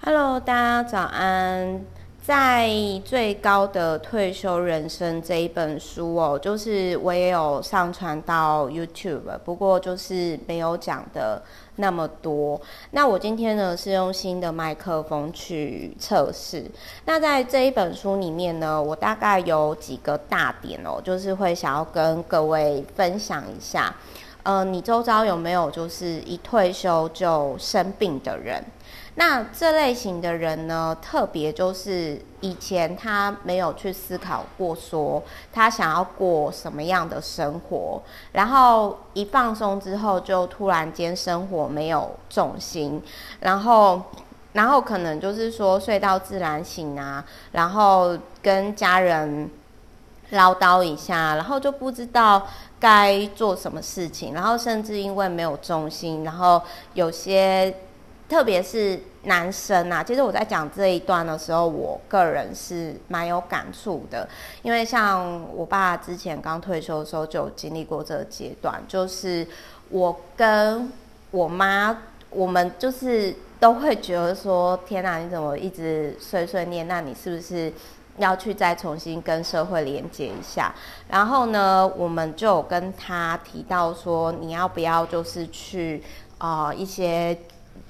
Hello，大家早安。在最高的退休人生这一本书哦，就是我也有上传到 YouTube，不过就是没有讲的那么多。那我今天呢是用新的麦克风去测试。那在这一本书里面呢，我大概有几个大点哦，就是会想要跟各位分享一下。呃，你周遭有没有就是一退休就生病的人？那这类型的人呢，特别就是以前他没有去思考过，说他想要过什么样的生活，然后一放松之后，就突然间生活没有重心，然后，然后可能就是说睡到自然醒啊，然后跟家人唠叨一下，然后就不知道该做什么事情，然后甚至因为没有重心，然后有些。特别是男生啊，其实我在讲这一段的时候，我个人是蛮有感触的，因为像我爸之前刚退休的时候就经历过这个阶段，就是我跟我妈，我们就是都会觉得说，天哪，你怎么一直碎碎念？那你是不是要去再重新跟社会连接一下？然后呢，我们就有跟他提到说，你要不要就是去啊、一些。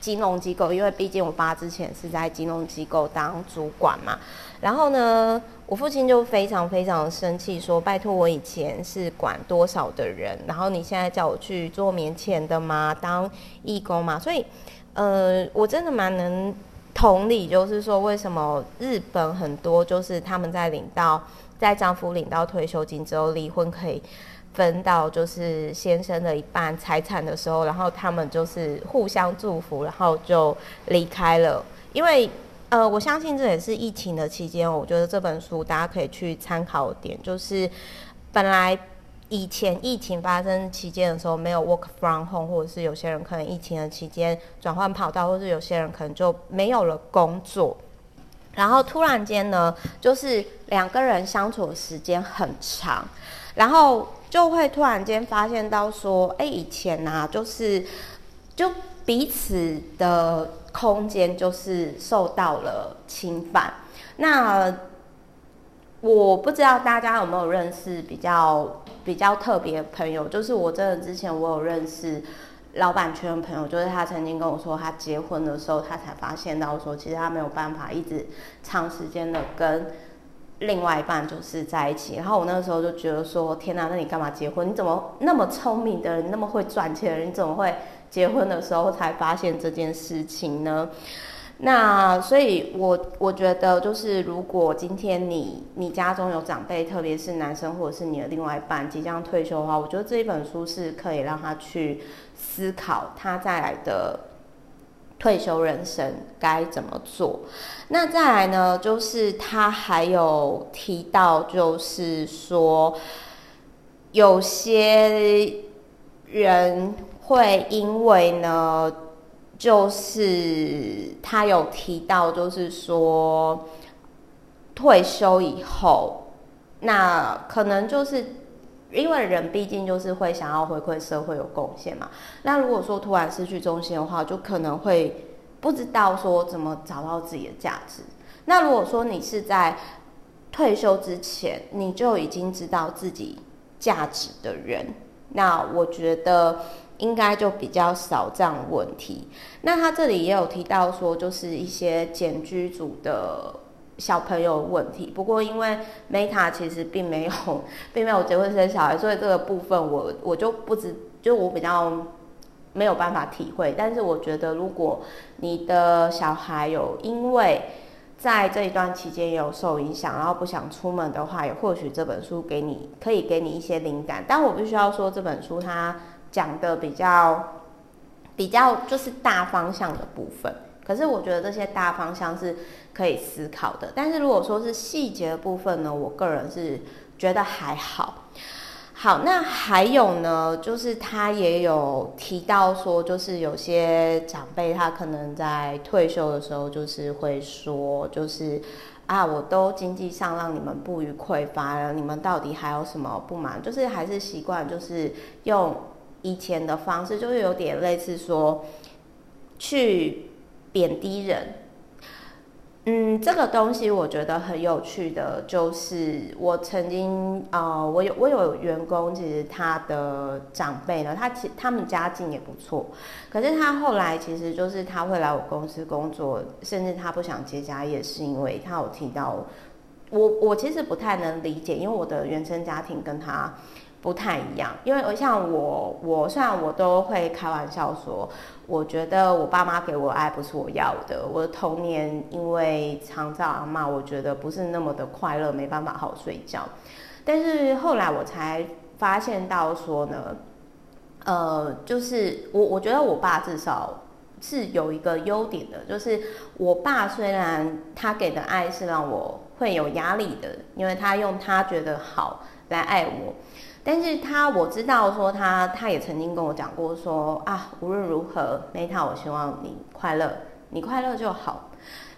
金融机构，因为毕竟我爸之前是在金融机构当主管嘛，然后呢，我父亲就非常非常生气，说：“拜托，我以前是管多少的人，然后你现在叫我去做免钱的吗？当义工嘛？”所以，呃，我真的蛮能同理，就是说为什么日本很多就是他们在领到在丈夫领到退休金之后离婚可以。分到就是先生的一半财产的时候，然后他们就是互相祝福，然后就离开了。因为呃，我相信这也是疫情的期间，我觉得这本书大家可以去参考点，就是本来以前疫情发生期间的时候没有 work from home，或者是有些人可能疫情的期间转换跑道，或者是有些人可能就没有了工作，然后突然间呢，就是两个人相处的时间很长，然后。就会突然间发现到说，哎，以前呐、啊，就是就彼此的空间就是受到了侵犯。那我不知道大家有没有认识比较比较特别朋友，就是我真的之前我有认识老板圈的朋友，就是他曾经跟我说，他结婚的时候，他才发现到说，其实他没有办法一直长时间的跟。另外一半就是在一起，然后我那个时候就觉得说：天哪，那你干嘛结婚？你怎么那么聪明的人，那么会赚钱的人，你怎么会结婚的时候才发现这件事情呢？那所以我，我我觉得就是，如果今天你你家中有长辈，特别是男生或者是你的另外一半即将退休的话，我觉得这一本书是可以让他去思考他再来的。退休人生该怎么做？那再来呢？就是他还有提到，就是说有些人会因为呢，就是他有提到，就是说退休以后，那可能就是。因为人毕竟就是会想要回馈社会有贡献嘛。那如果说突然失去重心的话，就可能会不知道说怎么找到自己的价值。那如果说你是在退休之前你就已经知道自己价值的人，那我觉得应该就比较少这样问题。那他这里也有提到说，就是一些简居组的。小朋友问题，不过因为 Meta 其实并没有，并没有结婚生小孩，所以这个部分我我就不知，就我比较没有办法体会。但是我觉得，如果你的小孩有因为在这一段期间有受影响，然后不想出门的话，也或许这本书给你可以给你一些灵感。但我必须要说，这本书它讲的比较比较就是大方向的部分。可是我觉得这些大方向是可以思考的，但是如果说是细节的部分呢，我个人是觉得还好。好，那还有呢，就是他也有提到说，就是有些长辈他可能在退休的时候，就是会说，就是啊，我都经济上让你们不予匮乏了，你们到底还有什么不满？就是还是习惯就是用以前的方式，就是有点类似说去。贬低人，嗯，这个东西我觉得很有趣的，就是我曾经呃，我有我有员工，其实他的长辈呢，他其他们家境也不错，可是他后来其实就是他会来我公司工作，甚至他不想接家业，是因为他有提到我，我其实不太能理解，因为我的原生家庭跟他。不太一样，因为像我，我虽然我都会开玩笑说，我觉得我爸妈给我爱不是我要的。我的童年因为常照阿嬷，我觉得不是那么的快乐，没办法好睡觉。但是后来我才发现到说呢，呃，就是我我觉得我爸至少是有一个优点的，就是我爸虽然他给的爱是让我会有压力的，因为他用他觉得好来爱我。但是他我知道说他他也曾经跟我讲过说啊，无论如何，Meta，我希望你快乐，你快乐就好。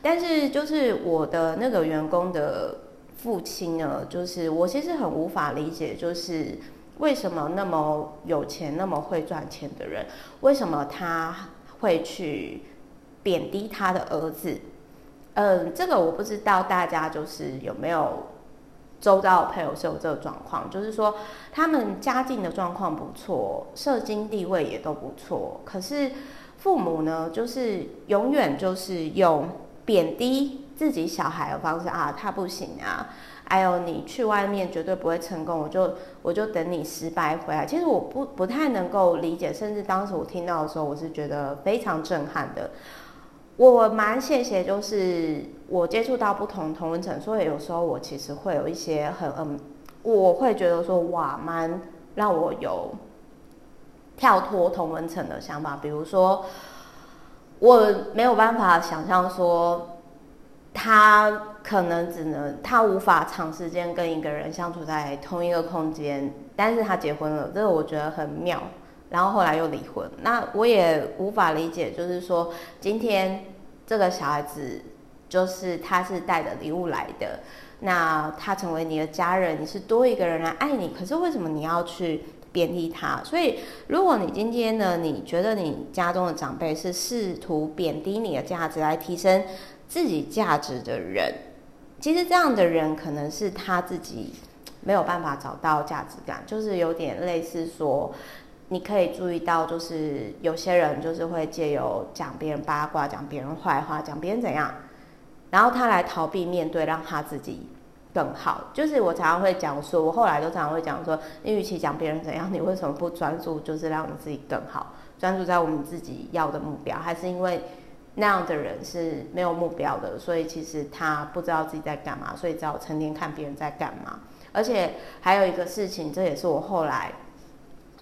但是就是我的那个员工的父亲呢，就是我其实很无法理解，就是为什么那么有钱、那么会赚钱的人，为什么他会去贬低他的儿子？嗯，这个我不知道大家就是有没有。周遭的朋友是有这个状况，就是说他们家境的状况不错，社经地位也都不错，可是父母呢，就是永远就是用贬低自己小孩的方式啊，他不行啊，还有你去外面绝对不会成功，我就我就等你失败回来。其实我不不太能够理解，甚至当时我听到的时候，我是觉得非常震撼的。我蛮谢谢，就是我接触到不同同温层，所以有时候我其实会有一些很嗯，我会觉得说哇，蛮让我有跳脱同温层的想法。比如说，我没有办法想象说他可能只能他无法长时间跟一个人相处在同一个空间，但是他结婚了，这个我觉得很妙。然后后来又离婚，那我也无法理解，就是说今天这个小孩子，就是他是带着礼物来的，那他成为你的家人，你是多一个人来爱你，可是为什么你要去贬低他？所以如果你今天呢，你觉得你家中的长辈是试图贬低你的价值来提升自己价值的人，其实这样的人可能是他自己没有办法找到价值感，就是有点类似说。你可以注意到，就是有些人就是会借由讲别人八卦、讲别人坏话、讲别人怎样，然后他来逃避面对，让他自己更好。就是我常常会讲说，我后来都常常会讲说，你与其讲别人怎样，你为什么不专注，就是让你自己更好，专注在我们自己要的目标？还是因为那样的人是没有目标的，所以其实他不知道自己在干嘛，所以只好成天看别人在干嘛。而且还有一个事情，这也是我后来。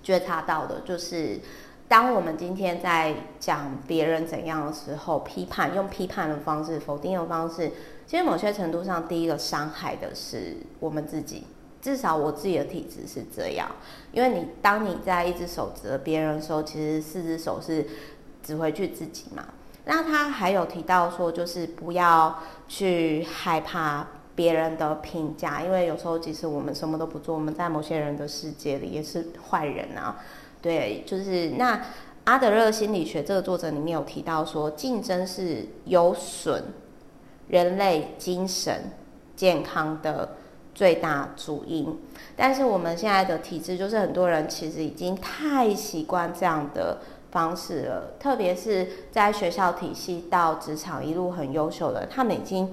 觉察到的就是，当我们今天在讲别人怎样的时候，批判用批判的方式、否定的方式，其实某些程度上，第一个伤害的是我们自己。至少我自己的体质是这样，因为你当你在一只手指着别人的时候，其实四只手是指回去自己嘛。那他还有提到说，就是不要去害怕。别人的评价，因为有时候即使我们什么都不做，我们在某些人的世界里也是坏人啊。对，就是那阿德勒心理学这个作者里面有提到说，竞争是有损人类精神健康的最大主因。但是我们现在的体制，就是很多人其实已经太习惯这样的方式了，特别是在学校体系到职场一路很优秀的，他们已经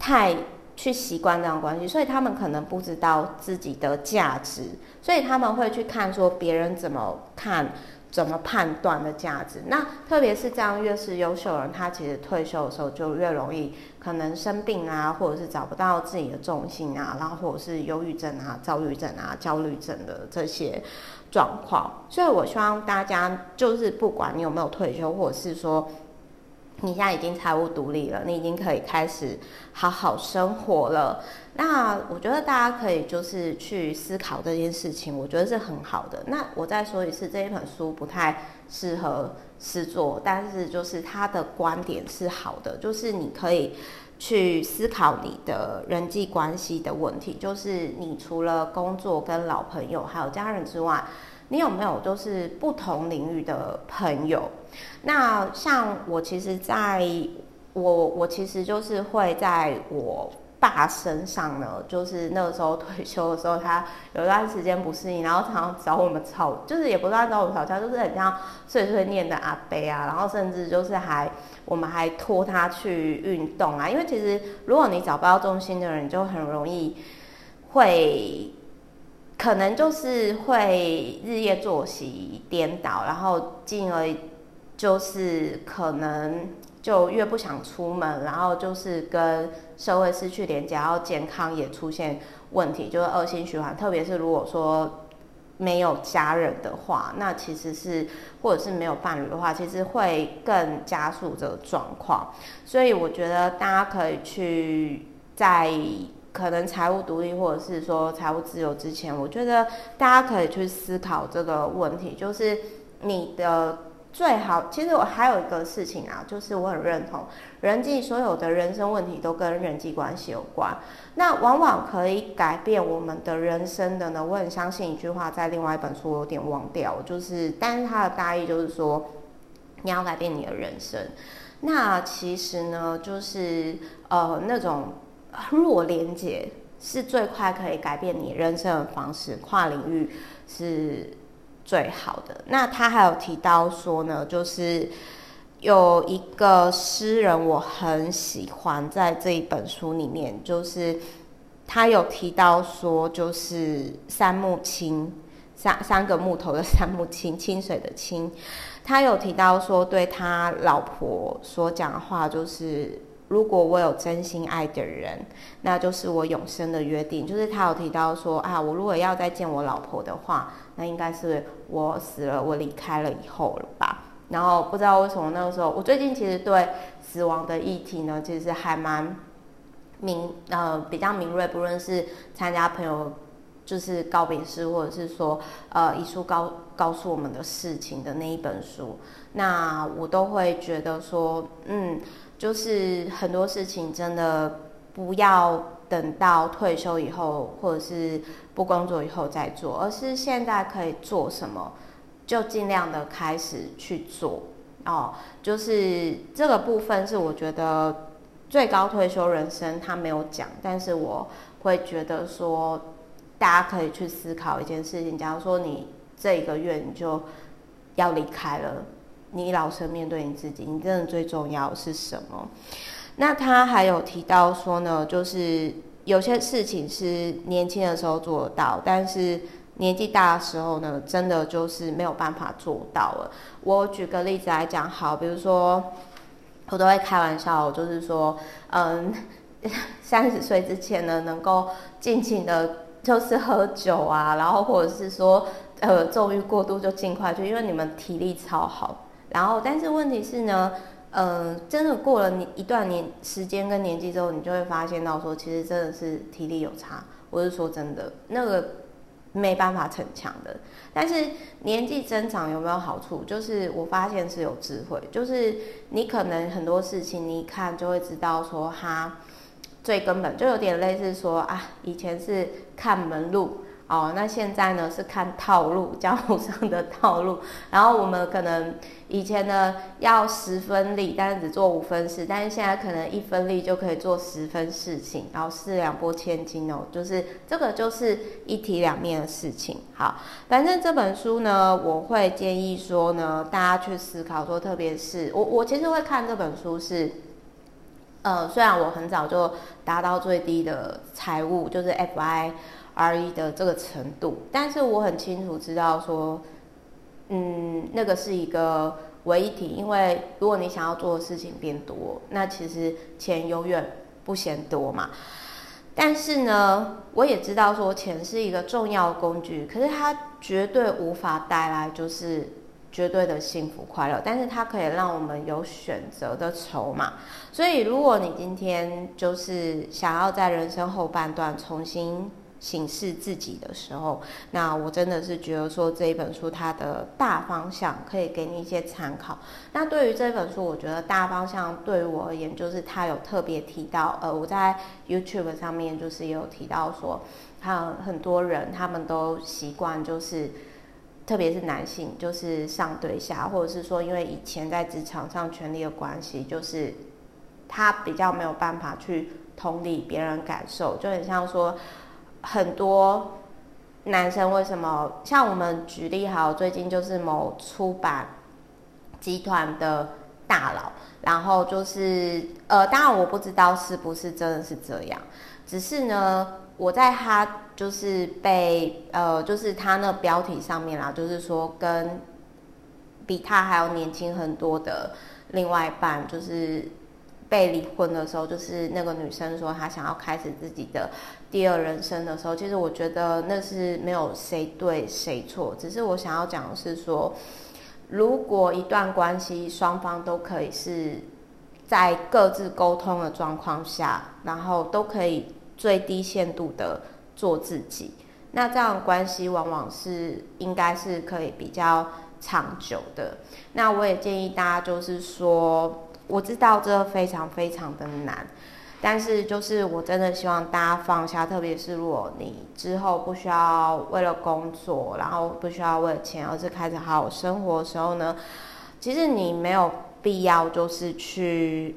太。去习惯这样关系，所以他们可能不知道自己的价值，所以他们会去看说别人怎么看、怎么判断的价值。那特别是这样，越是优秀人，他其实退休的时候就越容易可能生病啊，或者是找不到自己的重心啊，然后或者是忧郁症啊、躁郁症啊、焦虑症的这些状况。所以我希望大家就是不管你有没有退休，或者是说。你现在已经财务独立了，你已经可以开始好好生活了。那我觉得大家可以就是去思考这件事情，我觉得是很好的。那我再说一次，这一本书不太适合实作，但是就是他的观点是好的，就是你可以去思考你的人际关系的问题，就是你除了工作跟老朋友还有家人之外。你有没有就是不同领域的朋友？那像我其实，在我我其实就是会在我爸身上呢，就是那个时候退休的时候，他有一段时间不适应，然后常常找我们吵，就是也不算找我们吵架，就是很像碎碎念的阿伯啊，然后甚至就是还我们还拖他去运动啊，因为其实如果你找不到重心的人，就很容易会。可能就是会日夜作息颠倒，然后进而就是可能就越不想出门，然后就是跟社会失去连接，然后健康也出现问题，就是恶性循环。特别是如果说没有家人的话，那其实是或者是没有伴侣的话，其实会更加速这个状况。所以我觉得大家可以去在。可能财务独立或者是说财务自由之前，我觉得大家可以去思考这个问题，就是你的最好。其实我还有一个事情啊，就是我很认同人际所有的人生问题都跟人际关系有关。那往往可以改变我们的人生的呢，我很相信一句话，在另外一本书我有点忘掉，就是但是它的大意就是说，你要改变你的人生。那其实呢，就是呃那种。弱连接是最快可以改变你人生的方式，跨领域是最好的。那他还有提到说呢，就是有一个诗人我很喜欢，在这一本书里面，就是他有提到说，就是三木清，三三个木头的三木清，清水的清。他有提到说，对他老婆所讲的话就是。如果我有真心爱的人，那就是我永生的约定。就是他有提到说啊，我如果要再见我老婆的话，那应该是我死了，我离开了以后了吧。然后不知道为什么那个时候，我最近其实对死亡的议题呢，其实还蛮敏呃比较敏锐。不论是参加朋友就是告别式，或者是说呃遗书告告诉我们的事情的那一本书，那我都会觉得说嗯。就是很多事情真的不要等到退休以后，或者是不工作以后再做，而是现在可以做什么，就尽量的开始去做哦。就是这个部分是我觉得最高退休人生他没有讲，但是我会觉得说大家可以去思考一件事情。假如说你这一个月你就要离开了。你老实面对你自己，你真的最重要是什么？那他还有提到说呢，就是有些事情是年轻的时候做得到，但是年纪大的时候呢，真的就是没有办法做到了。我举个例子来讲，好，比如说我都会开玩笑，就是说，嗯，三十岁之前呢，能够尽情的，就是喝酒啊，然后或者是说，呃，纵欲过度就尽快去，因为你们体力超好。然后，但是问题是呢，嗯、呃，真的过了你一段年时间跟年纪之后，你就会发现到说，其实真的是体力有差。我是说真的，那个没办法逞强的。但是年纪增长有没有好处？就是我发现是有智慧，就是你可能很多事情你一看就会知道说，他最根本就有点类似说啊，以前是看门路。哦，那现在呢是看套路，江湖上的套路。然后我们可能以前呢要十分力，但是只做五分事，但是现在可能一分力就可以做十分事情，然后四两拨千斤哦，就是这个就是一体两面的事情。好，反正这本书呢，我会建议说呢，大家去思考说，特别是我我其实会看这本书是，呃，虽然我很早就达到最低的财务，就是 FI。RE 的这个程度，但是我很清楚知道说，嗯，那个是一个唯一体，因为如果你想要做的事情变多，那其实钱永远不嫌多嘛。但是呢，我也知道说钱是一个重要工具，可是它绝对无法带来就是绝对的幸福快乐，但是它可以让我们有选择的筹码。所以，如果你今天就是想要在人生后半段重新审视自己的时候，那我真的是觉得说这一本书它的大方向可以给你一些参考。那对于这本书，我觉得大方向对于我而言，就是他有特别提到，呃，我在 YouTube 上面就是也有提到说，他很多人他们都习惯就是，特别是男性，就是上对下，或者是说因为以前在职场上权力的关系，就是他比较没有办法去同理别人感受，就很像说很多男生为什么像我们举例好，最近就是某出版集团的大佬，然后就是呃，当然我不知道是不是真的是这样，只是呢，我在他就是被呃，就是他那标题上面啦，就是说跟比他还要年轻很多的另外一半，就是。被离婚的时候，就是那个女生说她想要开始自己的第二人生的时候，其实我觉得那是没有谁对谁错，只是我想要讲的是说，如果一段关系双方都可以是在各自沟通的状况下，然后都可以最低限度的做自己，那这样关系往往是应该是可以比较长久的。那我也建议大家就是说。我知道这非常非常的难，但是就是我真的希望大家放下，特别是如果你之后不需要为了工作，然后不需要为了钱，而是开始好好生活的时候呢，其实你没有必要就是去，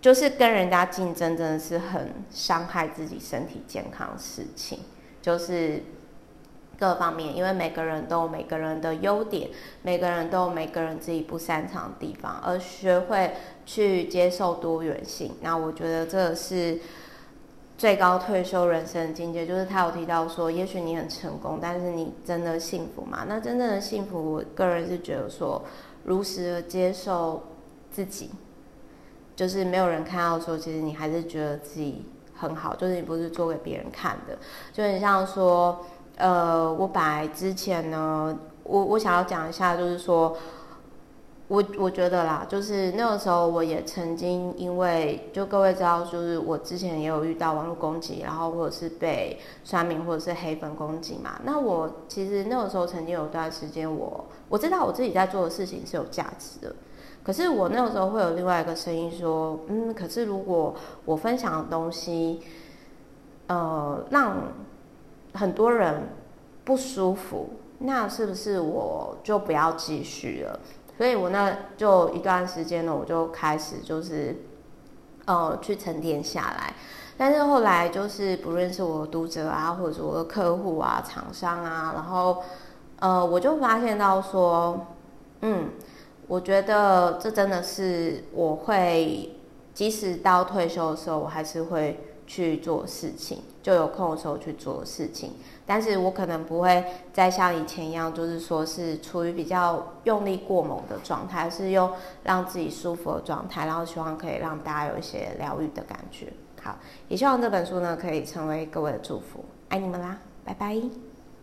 就是跟人家竞争，真的是很伤害自己身体健康的事情，就是。各方面，因为每个人都有每个人的优点，每个人都有每个人自己不擅长的地方，而学会去接受多元性。那我觉得这是最高退休人生的境界。就是他有提到说，也许你很成功，但是你真的幸福吗？那真正的幸福，我个人是觉得说，如实的接受自己，就是没有人看到说，其实你还是觉得自己很好，就是你不是做给别人看的，就很像说。呃，我本来之前呢，我我想要讲一下，就是说，我我觉得啦，就是那个时候我也曾经因为，就各位知道，就是我之前也有遇到网络攻击，然后或者是被刷名或者是黑粉攻击嘛。那我其实那个时候曾经有段时间我，我我知道我自己在做的事情是有价值的，可是我那个时候会有另外一个声音说，嗯，可是如果我分享的东西，呃，让很多人不舒服，那是不是我就不要继续了？所以我那就一段时间呢，我就开始就是，呃，去沉淀下来。但是后来就是不论是我的读者啊，或者是我的客户啊、厂商啊，然后呃，我就发现到说，嗯，我觉得这真的是我会，即使到退休的时候，我还是会。去做事情，就有空的时候去做事情，但是我可能不会再像以前一样，就是说是处于比较用力过猛的状态，是用让自己舒服的状态，然后希望可以让大家有一些疗愈的感觉。好，也希望这本书呢可以成为各位的祝福，爱你们啦，拜拜。